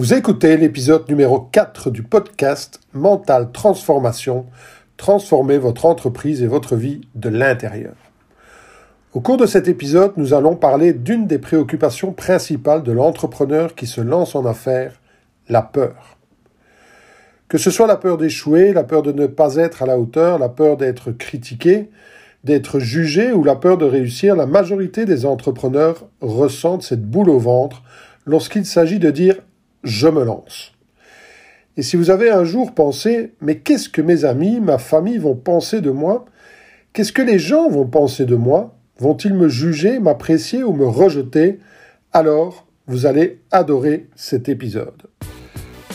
Vous écoutez l'épisode numéro 4 du podcast Mental Transformation, transformer votre entreprise et votre vie de l'intérieur. Au cours de cet épisode, nous allons parler d'une des préoccupations principales de l'entrepreneur qui se lance en affaires, la peur. Que ce soit la peur d'échouer, la peur de ne pas être à la hauteur, la peur d'être critiqué, d'être jugé ou la peur de réussir, la majorité des entrepreneurs ressentent cette boule au ventre lorsqu'il s'agit de dire je me lance. Et si vous avez un jour pensé, mais qu'est-ce que mes amis, ma famille vont penser de moi? Qu'est-ce que les gens vont penser de moi? Vont-ils me juger, m'apprécier ou me rejeter? Alors, vous allez adorer cet épisode.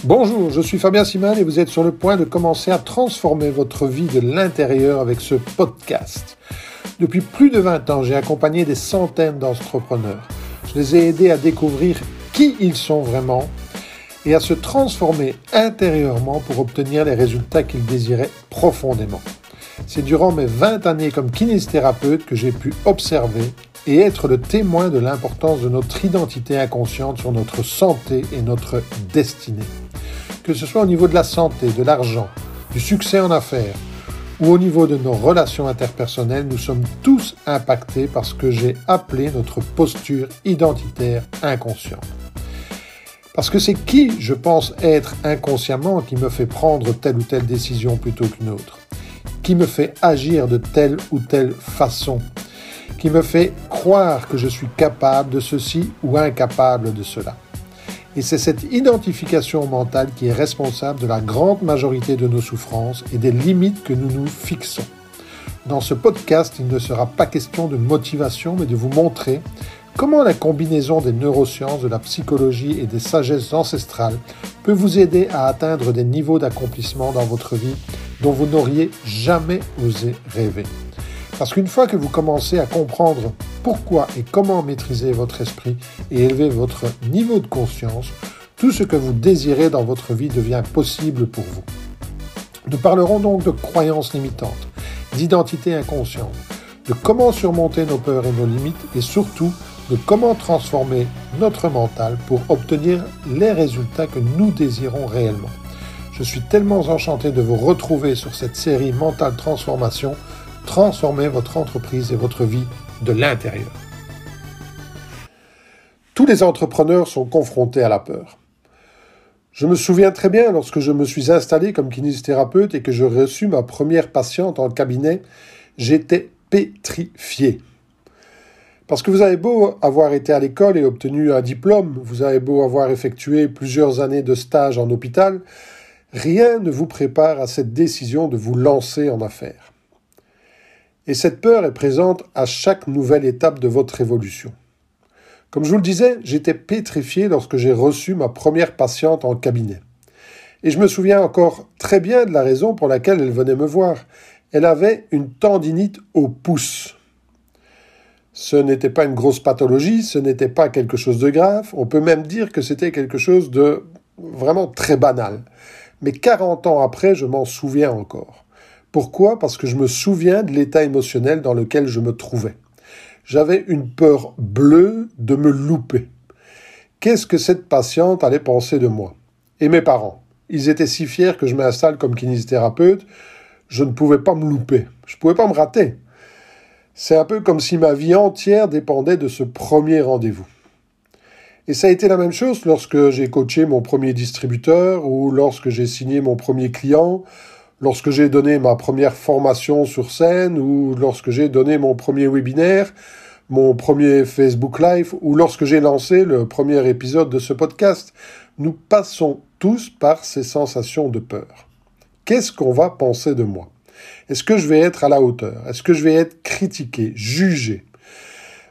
Bonjour, je suis Fabien Simon et vous êtes sur le point de commencer à transformer votre vie de l'intérieur avec ce podcast. Depuis plus de 20 ans, j'ai accompagné des centaines d'entrepreneurs. Je les ai aidés à découvrir qui ils sont vraiment et à se transformer intérieurement pour obtenir les résultats qu'ils désiraient profondément. C'est durant mes 20 années comme kinésithérapeute que j'ai pu observer et être le témoin de l'importance de notre identité inconsciente sur notre santé et notre destinée. Que ce soit au niveau de la santé, de l'argent, du succès en affaires ou au niveau de nos relations interpersonnelles, nous sommes tous impactés par ce que j'ai appelé notre posture identitaire inconsciente. Parce que c'est qui je pense être inconsciemment qui me fait prendre telle ou telle décision plutôt qu'une autre, qui me fait agir de telle ou telle façon, qui me fait croire que je suis capable de ceci ou incapable de cela? Et c'est cette identification mentale qui est responsable de la grande majorité de nos souffrances et des limites que nous nous fixons. Dans ce podcast, il ne sera pas question de motivation, mais de vous montrer Comment la combinaison des neurosciences, de la psychologie et des sagesses ancestrales peut vous aider à atteindre des niveaux d'accomplissement dans votre vie dont vous n'auriez jamais osé rêver? Parce qu'une fois que vous commencez à comprendre pourquoi et comment maîtriser votre esprit et élever votre niveau de conscience, tout ce que vous désirez dans votre vie devient possible pour vous. Nous parlerons donc de croyances limitantes, d'identité inconsciente, de comment surmonter nos peurs et nos limites et surtout de comment transformer notre mental pour obtenir les résultats que nous désirons réellement. Je suis tellement enchanté de vous retrouver sur cette série Mental Transformation. Transformez votre entreprise et votre vie de l'intérieur. Tous les entrepreneurs sont confrontés à la peur. Je me souviens très bien lorsque je me suis installé comme kinésithérapeute et que je reçus ma première patiente en cabinet, j'étais pétrifié. Parce que vous avez beau avoir été à l'école et obtenu un diplôme, vous avez beau avoir effectué plusieurs années de stage en hôpital, rien ne vous prépare à cette décision de vous lancer en affaires. Et cette peur est présente à chaque nouvelle étape de votre évolution. Comme je vous le disais, j'étais pétrifié lorsque j'ai reçu ma première patiente en cabinet. Et je me souviens encore très bien de la raison pour laquelle elle venait me voir. Elle avait une tendinite au pouce. Ce n'était pas une grosse pathologie, ce n'était pas quelque chose de grave, on peut même dire que c'était quelque chose de vraiment très banal. Mais 40 ans après, je m'en souviens encore. Pourquoi? Parce que je me souviens de l'état émotionnel dans lequel je me trouvais. J'avais une peur bleue de me louper. Qu'est-ce que cette patiente allait penser de moi? Et mes parents? Ils étaient si fiers que je m'installe comme kinésithérapeute, je ne pouvais pas me louper, je ne pouvais pas me rater. C'est un peu comme si ma vie entière dépendait de ce premier rendez-vous. Et ça a été la même chose lorsque j'ai coaché mon premier distributeur ou lorsque j'ai signé mon premier client, lorsque j'ai donné ma première formation sur scène ou lorsque j'ai donné mon premier webinaire, mon premier Facebook Live ou lorsque j'ai lancé le premier épisode de ce podcast. Nous passons tous par ces sensations de peur. Qu'est-ce qu'on va penser de moi? Est-ce que je vais être à la hauteur? Est-ce que je vais être critiqué, jugé?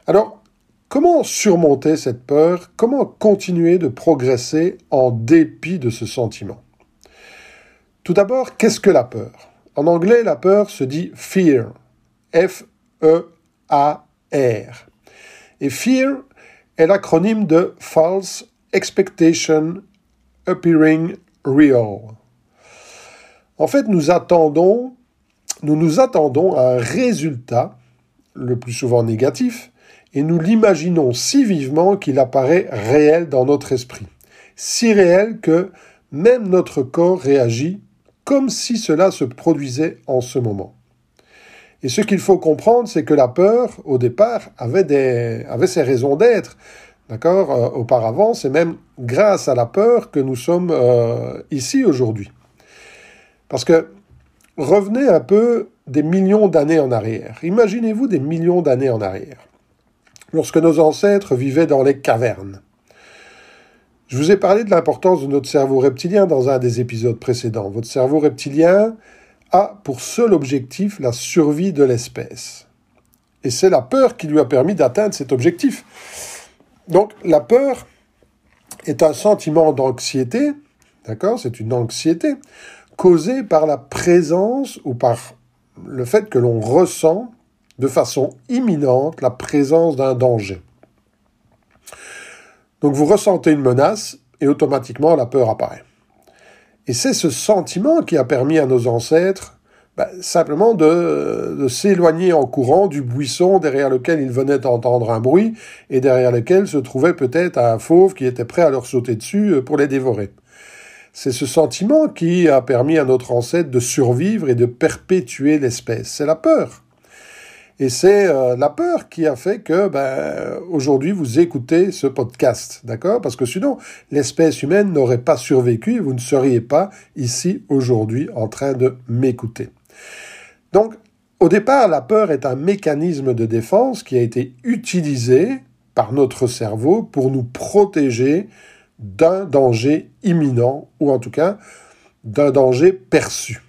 Alors, comment surmonter cette peur? Comment continuer de progresser en dépit de ce sentiment? Tout d'abord, qu'est-ce que la peur? En anglais, la peur se dit fear. F-E-A-R. Et fear est l'acronyme de False Expectation Appearing Real. En fait, nous attendons nous nous attendons à un résultat, le plus souvent négatif, et nous l'imaginons si vivement qu'il apparaît réel dans notre esprit. si réel que même notre corps réagit comme si cela se produisait en ce moment. Et ce qu'il faut comprendre, c'est que la peur, au départ, avait, des, avait ses raisons d'être. D'accord euh, Auparavant, c'est même grâce à la peur que nous sommes euh, ici aujourd'hui. Parce que revenez un peu des millions d'années en arrière. Imaginez-vous des millions d'années en arrière. Lorsque nos ancêtres vivaient dans les cavernes. Je vous ai parlé de l'importance de notre cerveau reptilien dans un des épisodes précédents. Votre cerveau reptilien a pour seul objectif la survie de l'espèce. Et c'est la peur qui lui a permis d'atteindre cet objectif. Donc la peur est un sentiment d'anxiété, d'accord? C'est une anxiété causée par la présence ou par le fait que l'on ressent de façon imminente la présence d'un danger. Donc vous ressentez une menace et automatiquement la peur apparaît. Et c'est ce sentiment qui a permis à nos ancêtres ben, simplement de, s'éloigner en courant du buisson derrière lequel ils venaient d'entendre un bruit et derrière lequel se trouvait peut-être un fauve qui était prêt à leur sauter dessus euh, pour les dévorer. C'est ce sentiment qui a permis à notre ancêtre de survivre et de perpétuer l'espèce. C'est la peur. Et c'est euh, la peur qui a fait que ben, aujourd'hui vous écoutez ce podcast, d'accord? Parce que sinon l'espèce humaine n'aurait pas survécu vous ne seriez pas ici aujourd'hui en train de m'écouter. Donc au départ, la peur est un mécanisme de défense qui a été utilisé par notre cerveau pour nous protéger d'un danger imminent ou en tout cas d'un danger perçu.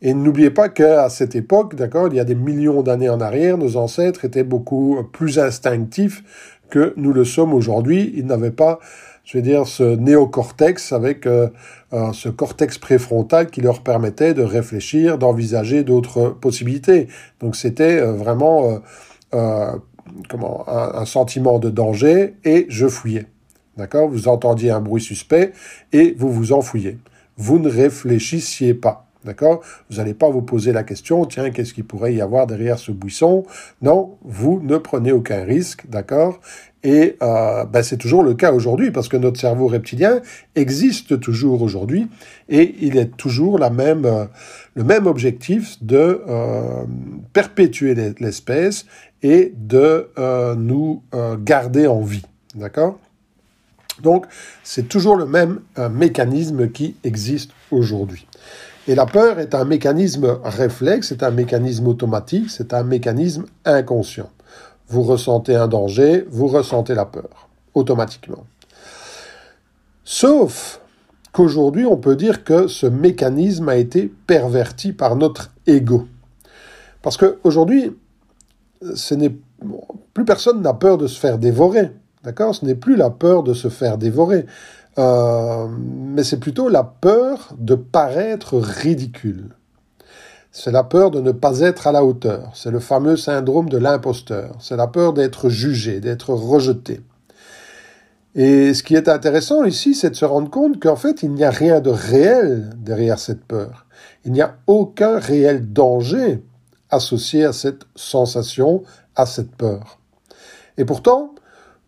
Et n'oubliez pas qu'à cette époque, d'accord, il y a des millions d'années en arrière, nos ancêtres étaient beaucoup plus instinctifs que nous le sommes aujourd'hui. Ils n'avaient pas, je vais dire, ce néocortex avec euh, euh, ce cortex préfrontal qui leur permettait de réfléchir, d'envisager d'autres possibilités. Donc c'était euh, vraiment comment un, un sentiment de danger et je fouillais. D'accord? Vous entendiez un bruit suspect et vous vous enfouillez. Vous ne réfléchissiez pas. D'accord? Vous n'allez pas vous poser la question, tiens, qu'est-ce qu'il pourrait y avoir derrière ce buisson? Non, vous ne prenez aucun risque, d'accord? Et euh, ben, c'est toujours le cas aujourd'hui, parce que notre cerveau reptilien existe toujours aujourd'hui, et il est toujours la même, euh, le même objectif de euh, perpétuer l'espèce et de nous garder en vie, d'accord? Donc, c'est toujours le même mécanisme qui existe aujourd'hui. Et la peur est un mécanisme réflexe, c'est un mécanisme automatique, c'est un mécanisme inconscient. Vous ressentez un danger, vous ressentez la peur, automatiquement. Sauf qu'aujourd'hui, on peut dire que ce mécanisme a été perverti par notre ego. Parce qu'aujourd'hui, plus personne n'a peur de se faire dévorer. Ce n'est plus la peur de se faire dévorer. Euh, mais c'est plutôt la peur de paraître ridicule. C'est la peur de ne pas être à la hauteur. C'est le fameux syndrome de l'imposteur. C'est la peur d'être jugé, d'être rejeté. Et ce qui est intéressant ici, c'est de se rendre compte qu'en fait, il n'y a rien de réel derrière cette peur. Il n'y a aucun réel danger associé à cette sensation, à cette peur. Et pourtant,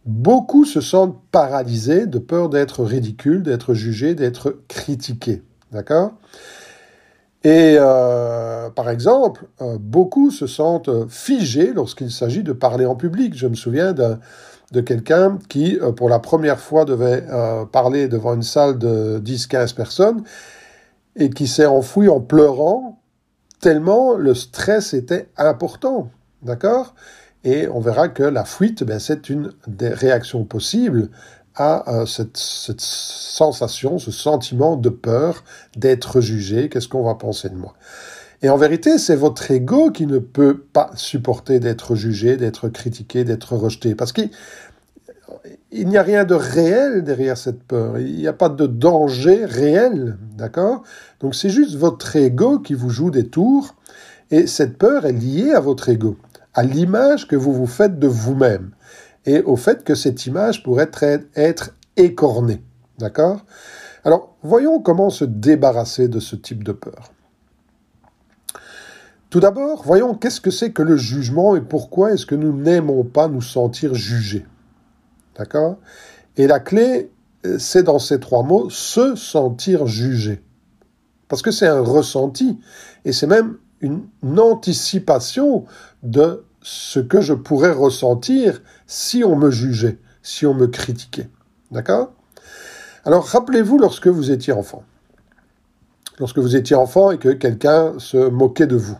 Beaucoup se sentent paralysés de peur d'être ridicules, d'être jugés, d'être critiqués. D'accord? Et euh, par exemple, euh, beaucoup se sentent figés lorsqu'il s'agit de parler en public. Je me souviens de, quelqu'un qui, euh, pour la première fois, devait parler devant une salle de 10-15 personnes et qui s'est enfoui en pleurant tellement le stress était important. D'accord? Et on verra que la fuite, ben, c'est une des réactions possibles à euh, cette, sensation, ce sentiment de peur d'être jugé, qu'est-ce qu'on va penser de moi? Et en vérité, c'est votre ego qui ne peut pas supporter d'être jugé, d'être critiqué, d'être rejeté, parce qu'il il n'y a rien de réel derrière cette peur. Il n'y a pas de danger réel, d'accord? Donc c'est juste votre ego qui vous joue des tours, et cette peur est liée à votre ego à l'image que vous vous faites de vous-même et au fait que cette image pourrait être, écornée. D'accord? Alors, voyons comment se débarrasser de ce type de peur. Tout d'abord, voyons qu'est-ce que c'est que le jugement et pourquoi est-ce que nous n'aimons pas nous sentir jugés. D'accord? Et la clé c'est dans ces trois mots se sentir jugé. Parce que c'est un ressenti et c'est même une anticipation de ce que je pourrais ressentir si on me jugeait, si on me critiquait. D'accord? Alors rappelez-vous lorsque vous étiez enfant. Lorsque vous étiez enfant et que quelqu'un se moquait de vous.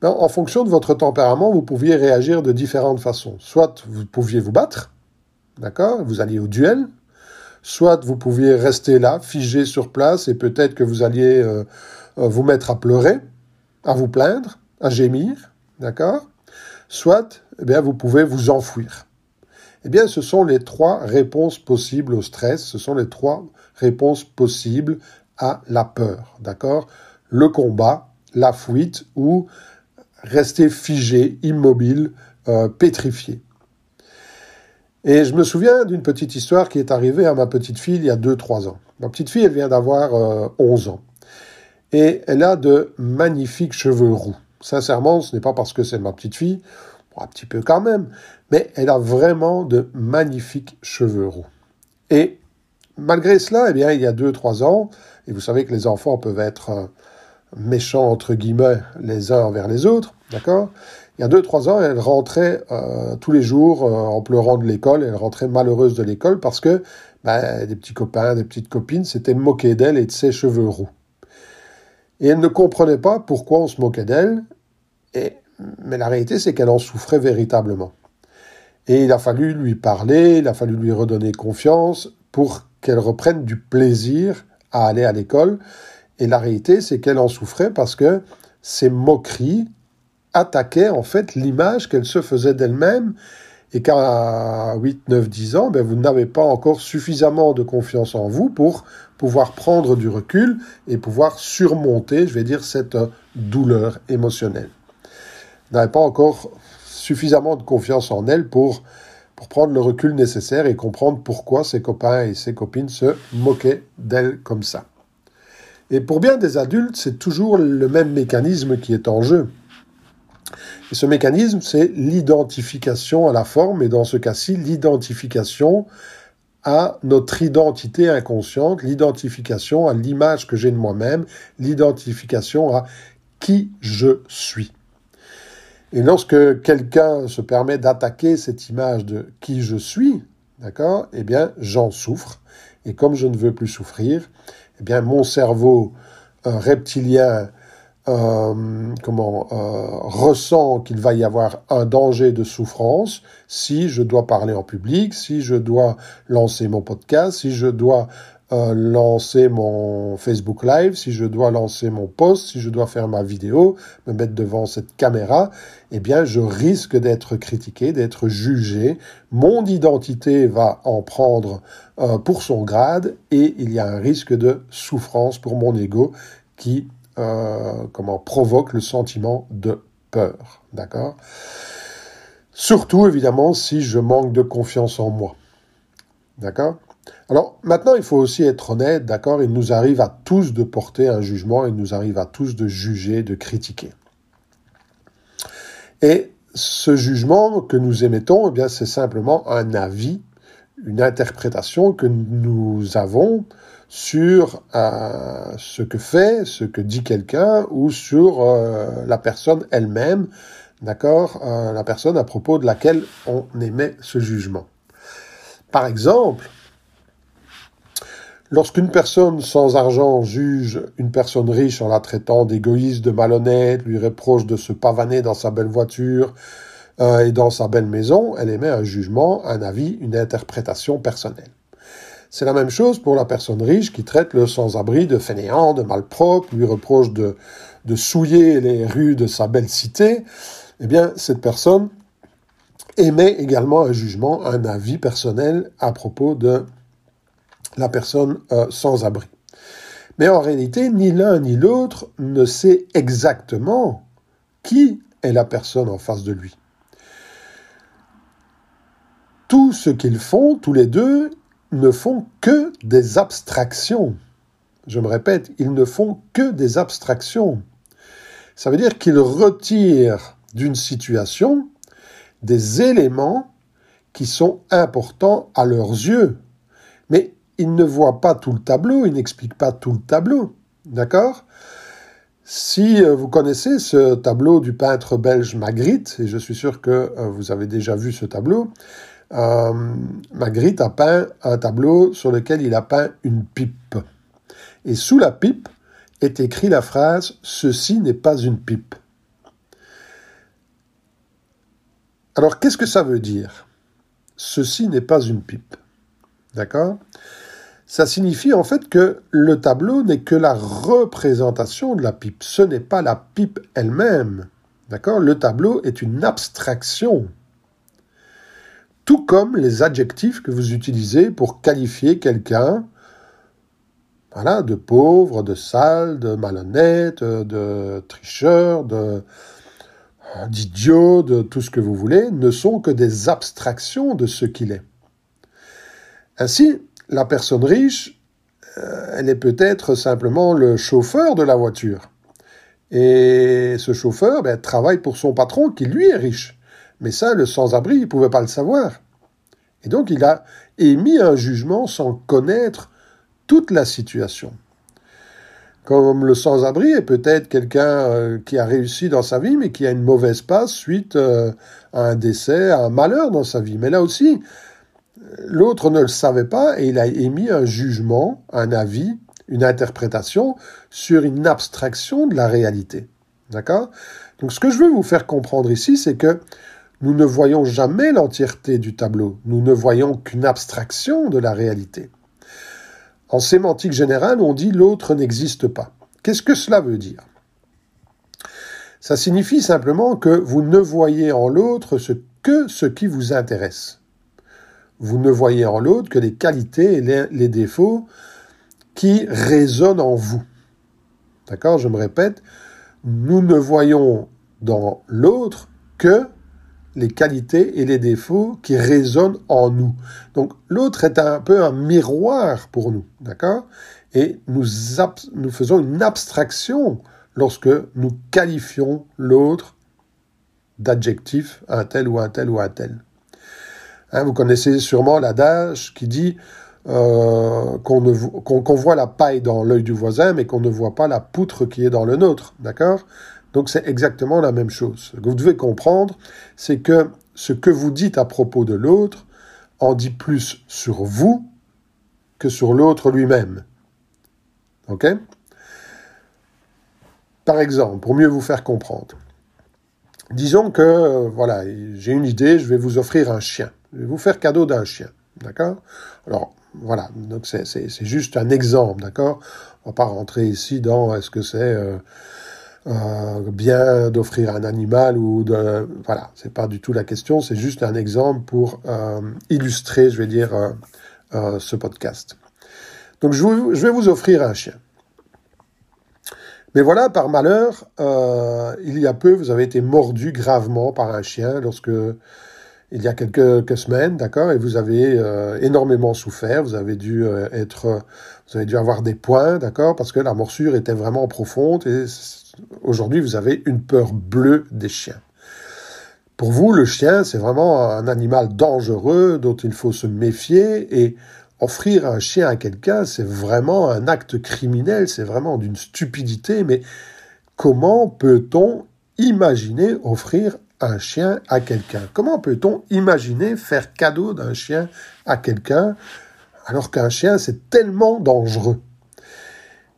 Ben, en fonction de votre tempérament, vous pouviez réagir de différentes façons. Soit vous pouviez vous battre, d'accord? Vous alliez au duel. Soit vous pouviez rester là, figé sur place, et peut-être que vous alliez euh, euh, vous mettre à pleurer, à vous plaindre, à gémir, d'accord? Soit, eh bien, vous pouvez vous enfouir. Eh bien, ce sont les trois réponses possibles au stress, ce sont les trois réponses possibles à la peur, d'accord? Le combat, la fuite ou rester figé, immobile, euh, pétrifié. Et je me souviens d'une petite histoire qui est arrivée à ma petite fille il y a 2-3 ans. Ma petite fille, elle vient d'avoir 11 euh, ans. Et elle a de magnifiques cheveux roux. Sincèrement, ce n'est pas parce que c'est ma petite fille, un petit peu quand même, mais elle a vraiment de magnifiques cheveux roux. Et malgré cela, eh bien, il y a 2-3 ans, et vous savez que les enfants peuvent être euh, méchants, entre guillemets, les uns envers les autres, d'accord? Il y a deux, trois ans, elle rentrait euh, tous les jours euh, en pleurant de l'école. Elle rentrait malheureuse de l'école parce que bah, des petits copains, des petites copines s'étaient moqués d'elle et de ses cheveux roux. Et elle ne comprenait pas pourquoi on se moquait d'elle. mais la réalité, c'est qu'elle en souffrait véritablement. Et il a fallu lui parler, il a fallu lui redonner confiance pour qu'elle reprenne du plaisir à aller à l'école. Et la réalité, c'est qu'elle en souffrait parce que ces moqueries, attaquait en fait l'image qu'elle se faisait d'elle-même et qu'à 8, 9, 10 ans, ben, vous n'avez pas encore suffisamment de confiance en vous pour pouvoir prendre du recul et pouvoir surmonter, je vais dire, cette douleur émotionnelle. Vous n'avez pas encore suffisamment de confiance en elle pour, pour prendre le recul nécessaire et comprendre pourquoi ses copains et ses copines se moquaient d'elle comme ça. Et pour bien des adultes, c'est toujours le même mécanisme qui est en jeu. Et ce mécanisme, c'est l'identification à la forme, et dans ce cas-ci, l'identification à notre identité inconsciente, l'identification à l'image que j'ai de moi-même, l'identification à qui je suis. Et lorsque quelqu'un se permet d'attaquer cette image de qui je suis, d'accord, eh bien, j'en souffre. Et comme je ne veux plus souffrir, eh bien, mon cerveau reptilien euh, comment euh, ressent qu'il va y avoir un danger de souffrance si je dois parler en public, si je dois lancer mon podcast, si je dois euh, lancer mon Facebook Live, si je dois lancer mon post, si je dois faire ma vidéo, me mettre devant cette caméra, eh bien, je risque d'être critiqué, d'être jugé. Mon identité va en prendre euh, pour son grade et il y a un risque de souffrance pour mon ego qui euh, comment provoque le sentiment de peur, d'accord? Surtout évidemment si je manque de confiance en moi, d'accord? Alors maintenant, il faut aussi être honnête, d'accord? Il nous arrive à tous de porter un jugement, il nous arrive à tous de juger, de critiquer. Et ce jugement que nous émettons, eh bien, c'est simplement un avis, une interprétation que nous avons sur euh, ce que fait, ce que dit quelqu'un ou sur euh, la personne elle-même, d'accord, euh, la personne à propos de laquelle on émet ce jugement. Par exemple, lorsqu'une personne sans argent juge une personne riche en la traitant d'égoïste, de malhonnête, lui reproche de se pavaner dans sa belle voiture et dans sa belle maison, elle émet un jugement, un avis, une interprétation personnelle. C'est la même chose pour la personne riche qui traite le sans-abri de fainéant, de malpropre, lui reproche de, souiller les rues de sa belle cité. Eh bien, cette personne émet également un jugement, un avis personnel à propos de la personne euh, sans abri. Mais en réalité, ni l'un ni l'autre ne sait exactement qui est la personne en face de lui. Tout ce qu'ils font, tous les deux, ne font que des abstractions. Je me répète, ils ne font que des abstractions. Ça veut dire qu'ils retirent d'une situation des éléments qui sont importants à leurs yeux, Mais il ne voit pas tout le tableau, il n'explique pas tout le tableau. D'accord? Si euh, vous connaissez ce tableau du peintre belge Magritte, et je suis sûr que euh, vous avez déjà vu ce tableau, euh, Magritte a peint un tableau sur lequel il a peint une pipe. Et sous la pipe est écrit la phrase Ceci n'est pas une pipe. Alors qu'est-ce que ça veut dire? Ceci n'est pas une pipe. D'accord? Ça signifie en fait que le tableau n'est que la représentation de la pipe, ce n'est pas la pipe elle-même. D'accord? Le tableau est une abstraction. Tout comme les adjectifs que vous utilisez pour qualifier quelqu'un voilà, de pauvre, de sale, de malhonnête, de tricheur, de d'idiot, de tout ce que vous voulez, ne sont que des abstractions de ce qu'il est. Ainsi, la personne riche, euh, elle est peut-être simplement le chauffeur de la voiture. Et ce chauffeur ben, travaille pour son patron qui lui est riche. Mais ça, le sans-abri, il ne pouvait pas le savoir. Et donc il a émis un jugement sans connaître toute la situation. Comme le sans-abri est peut-être quelqu'un euh, qui a réussi dans sa vie, mais qui a une mauvaise passe suite euh, à un décès, à un malheur dans sa vie. Mais là aussi, l'autre ne le savait pas et il a émis un jugement, un avis, une interprétation sur une abstraction de la réalité. D'accord? Donc ce que je veux vous faire comprendre ici, c'est que nous ne voyons jamais l'entièreté du tableau, nous ne voyons qu'une abstraction de la réalité. En sémantique générale, on dit l'autre n'existe pas. Qu'est-ce que cela veut dire? Ça signifie simplement que vous ne voyez en l'autre que ce qui vous intéresse vous ne voyez en l'autre que les qualités et les, défauts qui résonnent en vous. D'accord? Je me répète, nous ne voyons dans l'autre que les qualités et les défauts qui résonnent en nous. Donc l'autre est un peu un miroir pour nous, d'accord? Et nous, faisons une abstraction lorsque nous qualifions l'autre d'adjectif un tel ou un tel ou un tel. Hein, vous connaissez sûrement l'adage qui dit euh, qu'on voit la paille dans l'œil du voisin, mais qu'on ne voit pas la poutre qui est dans le nôtre. D'accord? Donc c'est exactement la même chose. Ce que vous devez comprendre, c'est que ce que vous dites à propos de l'autre en dit plus sur vous que sur l'autre lui-même. OK? Par exemple, pour mieux vous faire comprendre, disons que, euh, voilà, j'ai une idée, je vais vous offrir un chien. Je vais vous faire cadeau d'un chien. D'accord? Alors, voilà. Donc, c'est juste un exemple. D'accord? On va pas rentrer ici dans est-ce que c'est euh, euh, bien d'offrir un animal ou de. Voilà. C'est pas du tout la question. C'est juste un exemple pour euh, illustrer, je vais dire, ce podcast. Donc, je, vais vous offrir un chien. Mais voilà, par malheur, il y a peu, vous avez été mordu gravement par un chien lorsque il y a quelques, semaines, d'accord, et vous avez euh, énormément souffert, vous avez dû euh, être, vous avez dû avoir des points, d'accord, parce que la morsure était vraiment profonde, et aujourd'hui vous avez une peur bleue des chiens. Pour vous, le chien, c'est vraiment un animal dangereux dont il faut se méfier, et offrir un chien à quelqu'un, c'est vraiment un acte criminel, c'est vraiment d'une stupidité, mais comment peut-on imaginer offrir un chien à quelqu'un? Comment peut-on imaginer faire cadeau d'un chien à quelqu'un alors qu'un chien c'est tellement dangereux?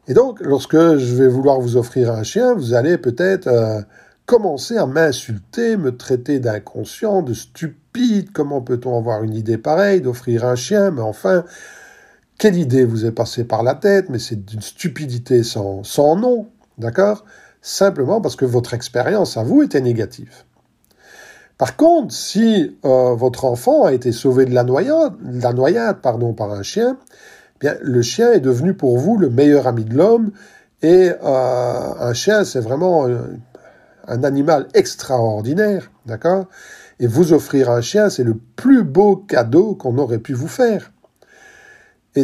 Et donc, lorsque je vais vouloir vous offrir un chien, vous allez peut-être euh, commencer à m'insulter, me traiter d'inconscient, de stupide. Comment peut-on avoir une idée pareille d'offrir un chien? Mais enfin, quelle idée vous est passée par la tête? Mais c'est d'une stupidité sans, nom, d'accord? Simplement parce que votre expérience à vous était négative. Par contre, si euh, votre enfant a été sauvé de la noyade, la noyade pardon, par un chien, le chien est devenu pour vous le meilleur ami de l'homme. Et euh, un chien, c'est vraiment euh, un animal extraordinaire, d'accord? Et vous offrir un chien, c'est le plus beau cadeau qu'on aurait pu vous faire. Et,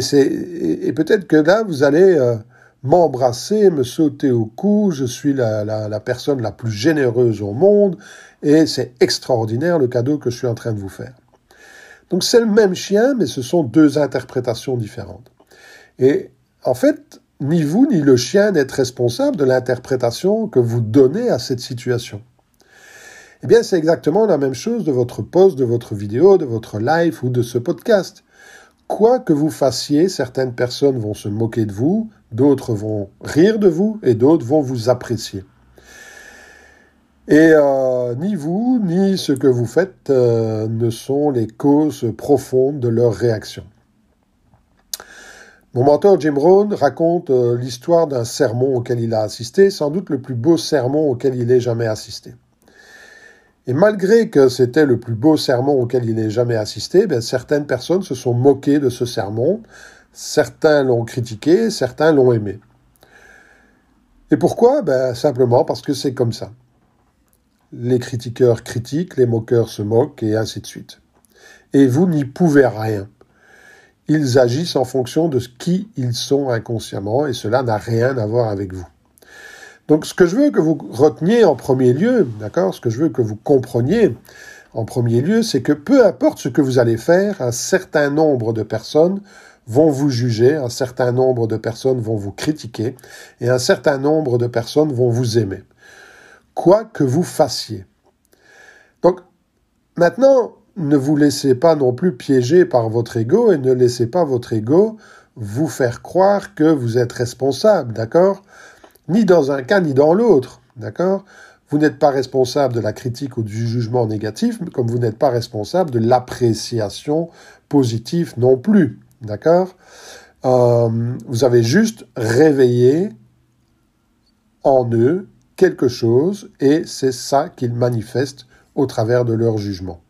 et, peut-être que là, vous allez m'embrasser, me sauter au cou, je suis la, la, personne la plus généreuse au monde, et c'est extraordinaire le cadeau que je suis en train de vous faire. Donc c'est le même chien, mais ce sont deux interprétations différentes. Et en fait, ni vous ni le chien n'êtes responsable de l'interprétation que vous donnez à cette situation. Eh bien, c'est exactement la même chose de votre post, de votre vidéo, de votre live ou de ce podcast. Quoi que vous fassiez, certaines personnes vont se moquer de vous, d'autres vont rire de vous et d'autres vont vous apprécier. Et euh, ni vous, ni ce que vous faites euh, ne sont les causes profondes de leur réaction. Mon mentor Jim Rohn raconte euh, l'histoire d'un sermon auquel il a assisté, sans doute le plus beau sermon auquel il ait jamais assisté. Et malgré que c'était le plus beau sermon auquel il ait jamais assisté, ben, certaines personnes se sont moquées de ce sermon, certains l'ont critiqué, certains l'ont aimé. Et pourquoi? Ben, Simplement parce que c'est comme ça. Les critiqueurs critiquent, les moqueurs se moquent, et ainsi de suite. Et vous n'y pouvez rien. Ils agissent en fonction de qui ils sont inconsciemment, et cela n'a rien à voir avec vous. Donc, ce que je veux que vous reteniez en premier lieu, d'accord, ce que je veux que vous compreniez en premier lieu, c'est que peu importe ce que vous allez faire, un certain nombre de personnes vont vous juger, un certain nombre de personnes vont vous critiquer, et un certain nombre de personnes vont vous aimer. Quoi que vous fassiez. Donc, maintenant, ne vous laissez pas non plus piéger par votre ego et ne laissez pas votre ego vous faire croire que vous êtes responsable, d'accord? Ni dans un cas ni dans l'autre. D'accord? Vous n'êtes pas responsable de la critique ou du jugement négatif, comme vous n'êtes pas responsable de l'appréciation positive non plus. D'accord? Euh, Vous avez juste réveillé en eux quelque chose et c'est ça qu'ils manifestent au travers de leur jugement.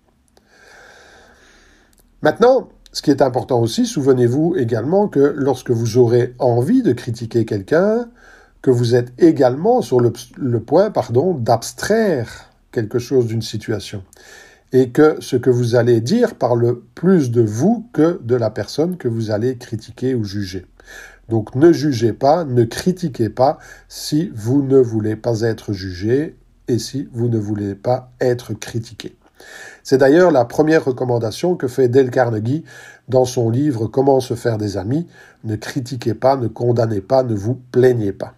Maintenant, ce qui est important aussi, souvenez-vous également que lorsque vous aurez envie de critiquer quelqu'un, que vous êtes également sur le, point pardon, d'abstraire quelque chose d'une situation. Et que ce que vous allez dire parle plus de vous que de la personne que vous allez critiquer ou juger. Donc ne jugez pas, ne critiquez pas si vous ne voulez pas être jugé et si vous ne voulez pas être critiqué. C'est d'ailleurs la première recommandation que fait Dale Carnegie dans son livre Comment se faire des amis. Ne critiquez pas, ne condamnez pas, ne vous plaignez pas.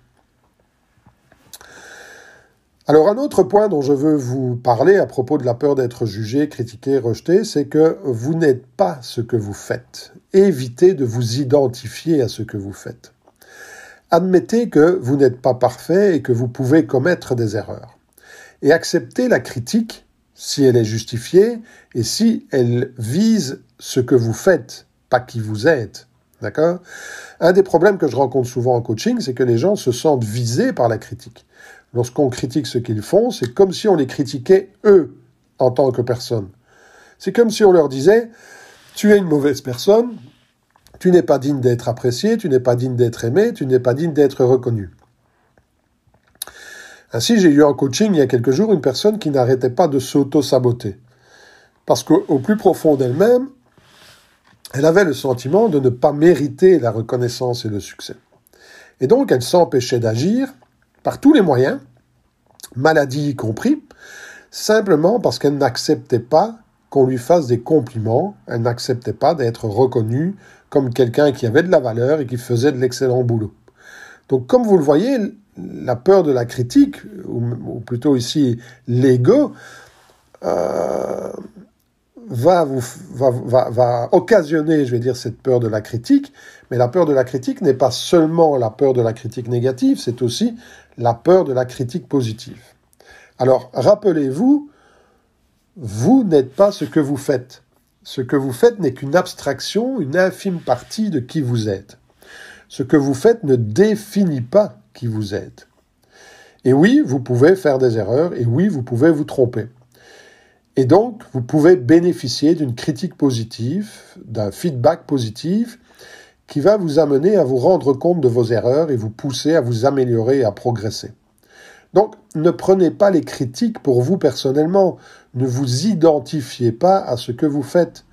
Alors un autre point dont je veux vous parler à propos de la peur d'être jugé, critiqué, rejeté, c'est que vous n'êtes pas ce que vous faites. Évitez de vous identifier à ce que vous faites. Admettez que vous n'êtes pas parfait et que vous pouvez commettre des erreurs. Et acceptez la critique si elle est justifiée et si elle vise ce que vous faites, pas qui vous êtes. D'accord? Un des problèmes que je rencontre souvent en coaching, c'est que les gens se sentent visés par la critique lorsqu'on critique ce qu'ils font, c'est comme si on les critiquait eux en tant que personne. C'est comme si on leur disait Tu es une mauvaise personne, tu n'es pas digne d'être apprécié, tu n'es pas digne d'être aimé, tu n'es pas digne d'être reconnu. Ainsi, j'ai eu en coaching il y a quelques jours une personne qui n'arrêtait pas de s'auto-saboter. Parce qu'au plus profond d'elle-même, elle avait le sentiment de ne pas mériter la reconnaissance et le succès. Et donc, elle s'empêchait d'agir par tous les moyens, maladie y compris, simplement parce qu'elle n'acceptait pas qu'on lui fasse des compliments, elle n'acceptait pas d'être reconnue comme quelqu'un qui avait de la valeur et qui faisait de l'excellent boulot. Donc comme vous le voyez, la peur de la critique, ou, plutôt ici l'ego, euh, va, vous, va, va, occasionner, je vais dire, cette peur de la critique, mais la peur de la critique n'est pas seulement la peur de la critique négative, c'est aussi la peur de la critique positive. Alors, rappelez-vous, vous, n'êtes pas ce que vous faites. Ce que vous faites n'est qu'une abstraction, une infime partie de qui vous êtes. Ce que vous faites ne définit pas qui vous êtes. Et oui, vous pouvez faire des erreurs, et oui, vous pouvez vous tromper. Et donc, vous pouvez bénéficier d'une critique positive, d'un feedback positif, qui va vous amener à vous rendre compte de vos erreurs et vous pousser à vous améliorer et à progresser. Donc, ne prenez pas les critiques pour vous personnellement. Ne vous identifiez pas à ce que vous faites.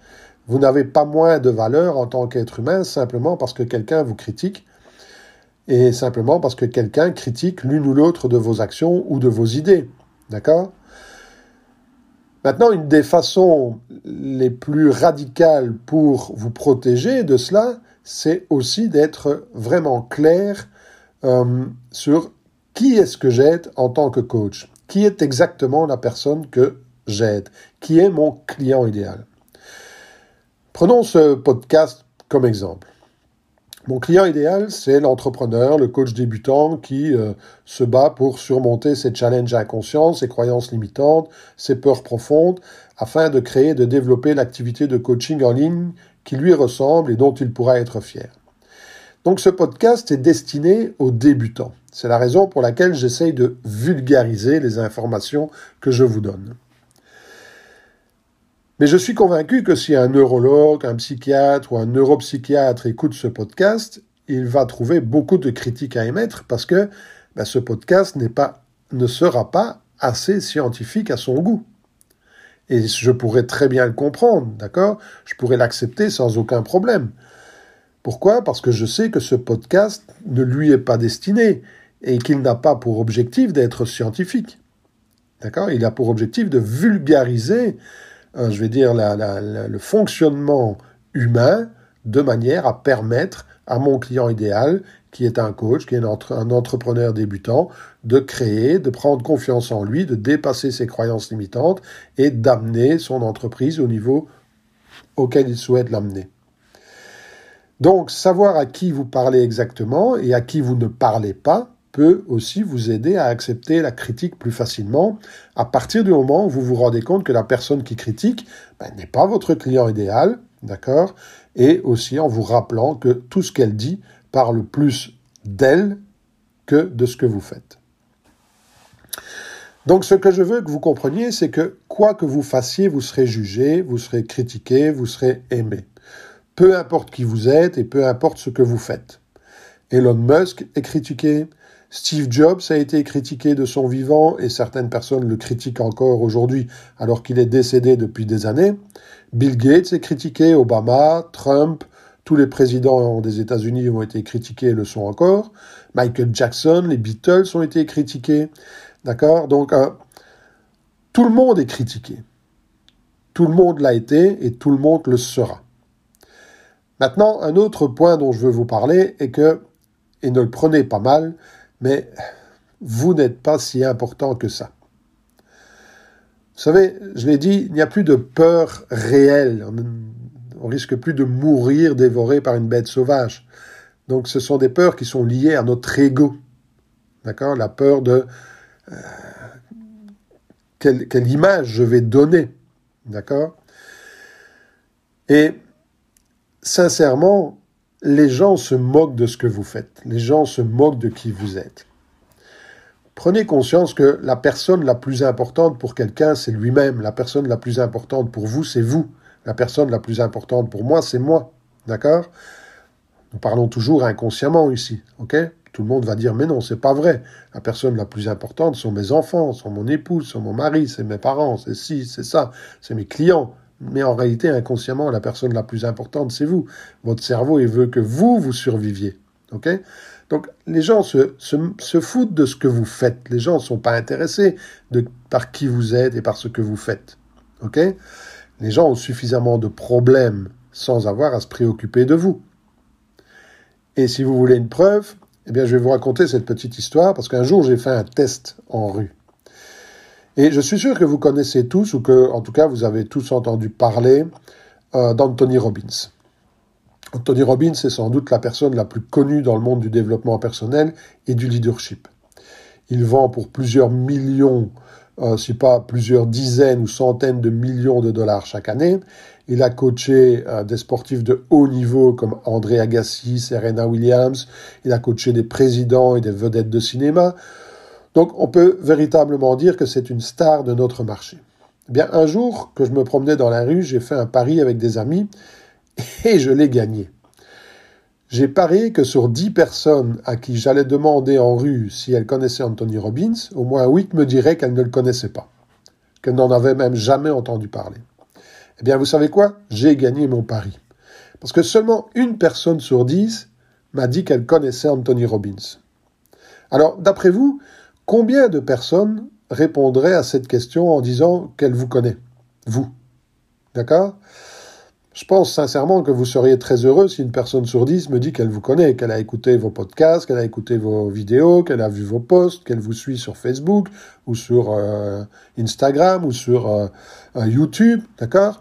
Vous n'avez pas moins de valeur en tant qu'être humain simplement parce que quelqu'un vous critique et simplement parce que quelqu'un critique l'une ou l'autre de vos actions ou de vos idées. D'accord? Maintenant, une des façons les plus radicales pour vous protéger de cela, c'est aussi d'être vraiment clair euh, sur qui est-ce que j'aide en tant que coach, qui est exactement la personne que j'aide, qui est mon client idéal. Prenons ce podcast comme exemple. Mon client idéal, c'est l'entrepreneur, le coach débutant qui euh, se bat pour surmonter ses challenges inconscients, ses croyances limitantes, ses peurs profondes, afin de créer de développer l'activité de coaching en ligne qui lui ressemble et dont il pourra être fier. Donc ce podcast est destiné aux débutants. C'est la raison pour laquelle j'essaye de vulgariser les informations que je vous donne. Mais je suis convaincu que si un neurologue, un psychiatre ou un neuropsychiatre écoute ce podcast, il va trouver beaucoup de critiques à émettre parce que ben, ce podcast pas, ne sera pas assez scientifique à son goût. Et je pourrais très bien le comprendre, d'accord? Je pourrais l'accepter sans aucun problème. Pourquoi? Parce que je sais que ce podcast ne lui est pas destiné et qu'il n'a pas pour objectif d'être scientifique. D'accord? Il a pour objectif de vulgariser je vais dire, le fonctionnement humain de manière à permettre à mon client idéal, qui est un coach, qui est un entrepreneur débutant, de créer, de prendre confiance en lui, de dépasser ses croyances limitantes et d'amener son entreprise au niveau auquel il souhaite l'amener. Donc, savoir à qui vous parlez exactement et à qui vous ne parlez pas, peut aussi vous aider à accepter la critique plus facilement à partir du moment où vous vous rendez compte que la personne qui critique ben, n'est pas votre client idéal, d'accord? Et aussi en vous rappelant que tout ce qu'elle dit parle plus d'elle que de ce que vous faites. Donc ce que je veux que vous compreniez, c'est que quoi que vous fassiez, vous serez jugé, vous serez critiqué, vous serez aimé. Peu importe qui vous êtes et peu importe ce que vous faites. Elon Musk est critiqué, Steve Jobs a été critiqué de son vivant et certaines personnes le critiquent encore aujourd'hui alors qu'il est décédé depuis des années. Bill Gates est critiqué, Obama, Trump, tous les présidents des États-Unis ont été critiqués et le sont encore. Michael Jackson, les Beatles ont été critiqués. D'accord? Donc, euh, tout le monde est critiqué. Tout le monde l'a été et tout le monde le sera. Maintenant, un autre point dont je veux vous parler est que, et ne le prenez pas mal, mais vous n'êtes pas si important que ça. Vous savez, je l'ai dit, il n'y a plus de peur réelle. On, risque plus de mourir dévoré par une bête sauvage. Donc ce sont des peurs qui sont liées à notre ego. D'accord? La peur de euh, quelle image je vais donner. D'accord? Et sincèrement, les gens se moquent de ce que vous faites, les gens se moquent de qui vous êtes. Prenez conscience que la personne la plus importante pour quelqu'un, c'est lui-même. La personne la plus importante pour vous, c'est vous. La personne la plus importante pour moi, c'est moi. D'accord? Nous parlons toujours inconsciemment ici, ok? Tout le monde va dire, mais non, c'est pas vrai. La personne la plus importante sont mes enfants, sont mon épouse, sont mon mari, c'est mes parents, c'est ci, c'est ça, c'est mes clients. Mais en réalité, inconsciemment, la personne la plus importante, c'est vous. Votre cerveau, il veut que vous, vous surviviez. OK? Donc, les gens se, se, foutent de ce que vous faites. Les gens ne sont pas intéressés par qui vous êtes et par ce que vous faites. OK? Les gens ont suffisamment de problèmes sans avoir à se préoccuper de vous. Et si vous voulez une preuve, eh bien, je vais vous raconter cette petite histoire parce qu'un jour, j'ai fait un test en rue. Et je suis sûr que vous connaissez tous, ou que, en tout cas, vous avez tous entendu parler euh, d'Anthony Robbins. Anthony Robbins est sans doute la personne la plus connue dans le monde du développement personnel et du leadership. Il vend pour plusieurs millions, euh, si pas plusieurs dizaines ou centaines de millions de dollars chaque année. Il a coaché euh, des sportifs de haut niveau comme André Agassi, Serena Williams. Il a coaché des présidents et des vedettes de cinéma. Donc on peut véritablement dire que c'est une star de notre marché. Eh bien, un jour que je me promenais dans la rue, j'ai fait un pari avec des amis et je l'ai gagné. J'ai parié que sur dix personnes à qui j'allais demander en rue si elles connaissaient Anthony Robbins, au moins huit me diraient qu'elles ne le connaissaient pas, qu'elles n'en avaient même jamais entendu parler. Eh bien, vous savez quoi? J'ai gagné mon pari. Parce que seulement une personne sur dix m'a dit qu'elle connaissait Anthony Robbins. Alors, d'après vous, Combien de personnes répondraient à cette question en disant qu'elle vous connaît vous? D'accord? Je pense sincèrement que vous seriez très heureux si une personne sur dix me dit qu'elle vous connaît, qu'elle a écouté vos podcasts, qu'elle a écouté vos vidéos, qu'elle a vu vos posts, qu'elle vous suit sur Facebook ou sur euh, Instagram ou sur euh, YouTube. D'accord?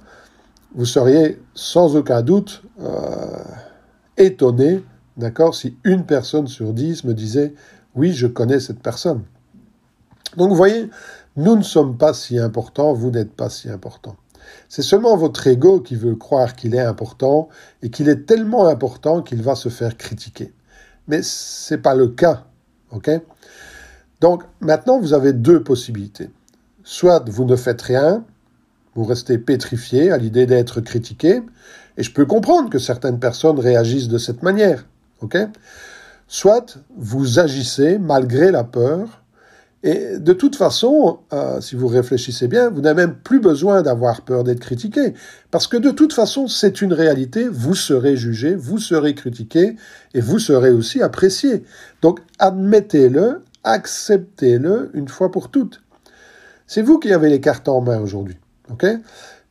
Vous seriez sans aucun doute étonné, d'accord, si une personne sur dix me disait oui, je connais cette personne. Donc vous voyez, nous ne sommes pas si importants, vous n'êtes pas si important. C'est seulement votre ego qui veut croire qu'il est important et qu'il est tellement important qu'il va se faire critiquer. Mais ce n'est pas le cas. ok? Donc maintenant, vous avez deux possibilités. Soit vous ne faites rien, vous restez pétrifié à l'idée d'être critiqué, et je peux comprendre que certaines personnes réagissent de cette manière. ok? Soit vous agissez malgré la peur, et de toute façon, euh, si vous réfléchissez bien, vous n'avez même plus besoin d'avoir peur d'être critiqué, parce que de toute façon, c'est une réalité, vous serez jugé, vous serez critiqué, et vous serez aussi apprécié. Donc admettez-le, acceptez-le une fois pour toutes. C'est vous qui avez les cartes en main aujourd'hui,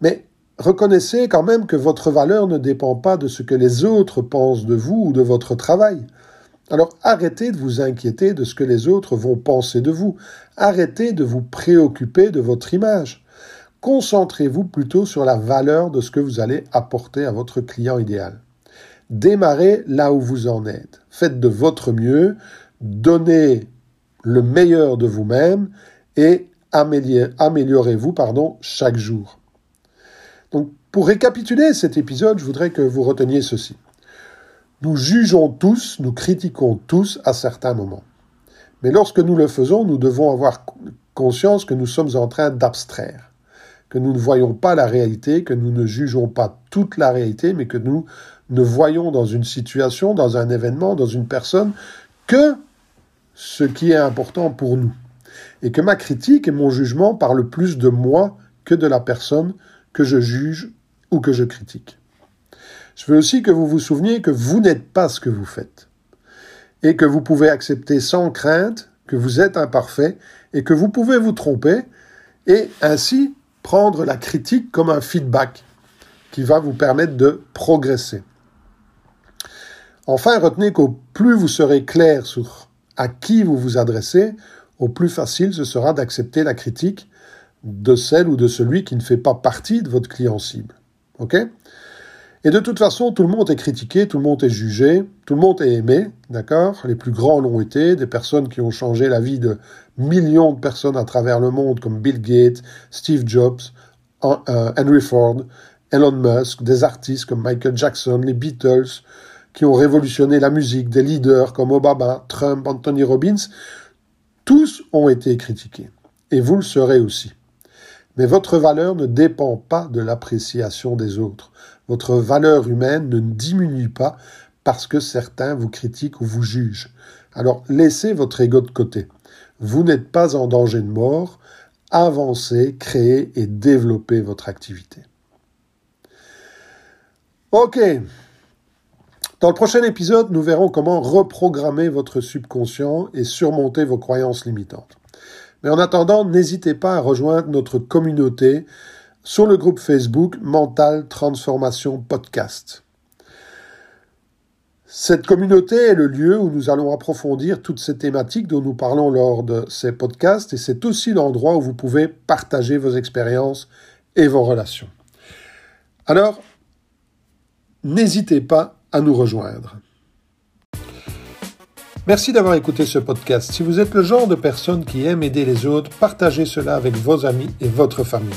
Mais reconnaissez quand même que votre valeur ne dépend pas de ce que les autres pensent de vous ou de votre travail. Alors arrêtez de vous inquiéter de ce que les autres vont penser de vous. Arrêtez de vous préoccuper de votre image. Concentrez-vous plutôt sur la valeur de ce que vous allez apporter à votre client idéal. Démarrez là où vous en êtes. Faites de votre mieux, donnez le meilleur de vous-même et améliorez-vous pardon, chaque jour. Donc, pour récapituler cet épisode, je voudrais que vous reteniez ceci. Nous jugeons tous, nous critiquons tous à certains moments. Mais lorsque nous le faisons, nous devons avoir conscience que nous sommes en train d'abstraire, que nous ne voyons pas la réalité, que nous ne jugeons pas toute la réalité, mais que nous ne voyons dans une situation, dans un événement, dans une personne, que ce qui est important pour nous. Et que ma critique et mon jugement parlent plus de moi que de la personne que je juge ou que je critique. Je veux aussi que vous vous souveniez que vous n'êtes pas ce que vous faites et que vous pouvez accepter sans crainte que vous êtes imparfait et que vous pouvez vous tromper et ainsi prendre la critique comme un feedback qui va vous permettre de progresser. Enfin, retenez qu'au plus vous serez clair sur à qui vous vous adressez, au plus facile ce sera d'accepter la critique de celle ou de celui qui ne fait pas partie de votre client cible. OK? Et de toute façon, tout le monde est critiqué, tout le monde est jugé, tout le monde est aimé, d'accord? Les plus grands l'ont été, des personnes qui ont changé la vie de millions de personnes à travers le monde, comme Bill Gates, Steve Jobs, euh, Henry Ford, Elon Musk, des artistes comme Michael Jackson, les Beatles, qui ont révolutionné la musique, des leaders comme Obama, Trump, Anthony Robbins, tous ont été critiqués. Et vous le serez aussi. Mais votre valeur ne dépend pas de l'appréciation des autres. Votre valeur humaine ne diminue pas parce que certains vous critiquent ou vous jugent. Alors laissez votre ego de côté. Vous n'êtes pas en danger de mort. Avancez, créez et développez votre activité. Ok. Dans le prochain épisode, nous verrons comment reprogrammer votre subconscient et surmonter vos croyances limitantes. Mais en attendant, n'hésitez pas à rejoindre notre communauté sur le groupe Facebook Mental Transformation Podcast. Cette communauté est le lieu où nous allons approfondir toutes ces thématiques dont nous parlons lors de ces podcasts et c'est aussi l'endroit où vous pouvez partager vos expériences et vos relations. Alors, n'hésitez pas à nous rejoindre. Merci d'avoir écouté ce podcast. Si vous êtes le genre de personne qui aime aider les autres, partagez cela avec vos amis et votre famille.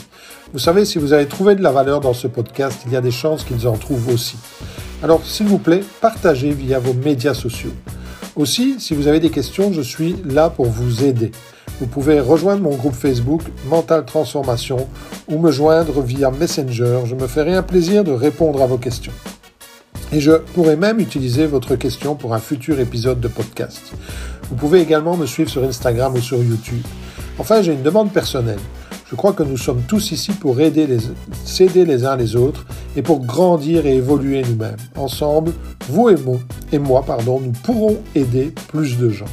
Vous savez, si vous avez trouvé de la valeur dans ce podcast, il y a des chances qu'ils en trouvent aussi. Alors, s'il vous plaît, partagez via vos médias sociaux. Aussi, si vous avez des questions, je suis là pour vous aider. Vous pouvez rejoindre mon groupe Facebook Mental Transformation ou me joindre via Messenger. Je me ferai un plaisir de répondre à vos questions. Et je pourrais même utiliser votre question pour un futur épisode de podcast. Vous pouvez également me suivre sur Instagram ou sur YouTube. Enfin, j'ai une demande personnelle. Je crois que nous sommes tous ici pour aider les, s'aider les uns les autres et pour grandir et évoluer nous-mêmes. Ensemble, vous et moi, et moi pardon, nous pourrons aider plus de gens.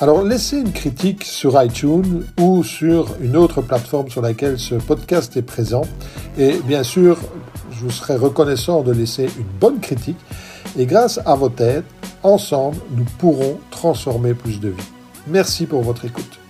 Alors laissez une critique sur iTunes ou sur une autre plateforme sur laquelle ce podcast est présent. Et bien sûr, je vous serai reconnaissant de laisser une bonne critique. Et grâce à votre aide, ensemble, nous pourrons transformer plus de vies. Merci pour votre écoute.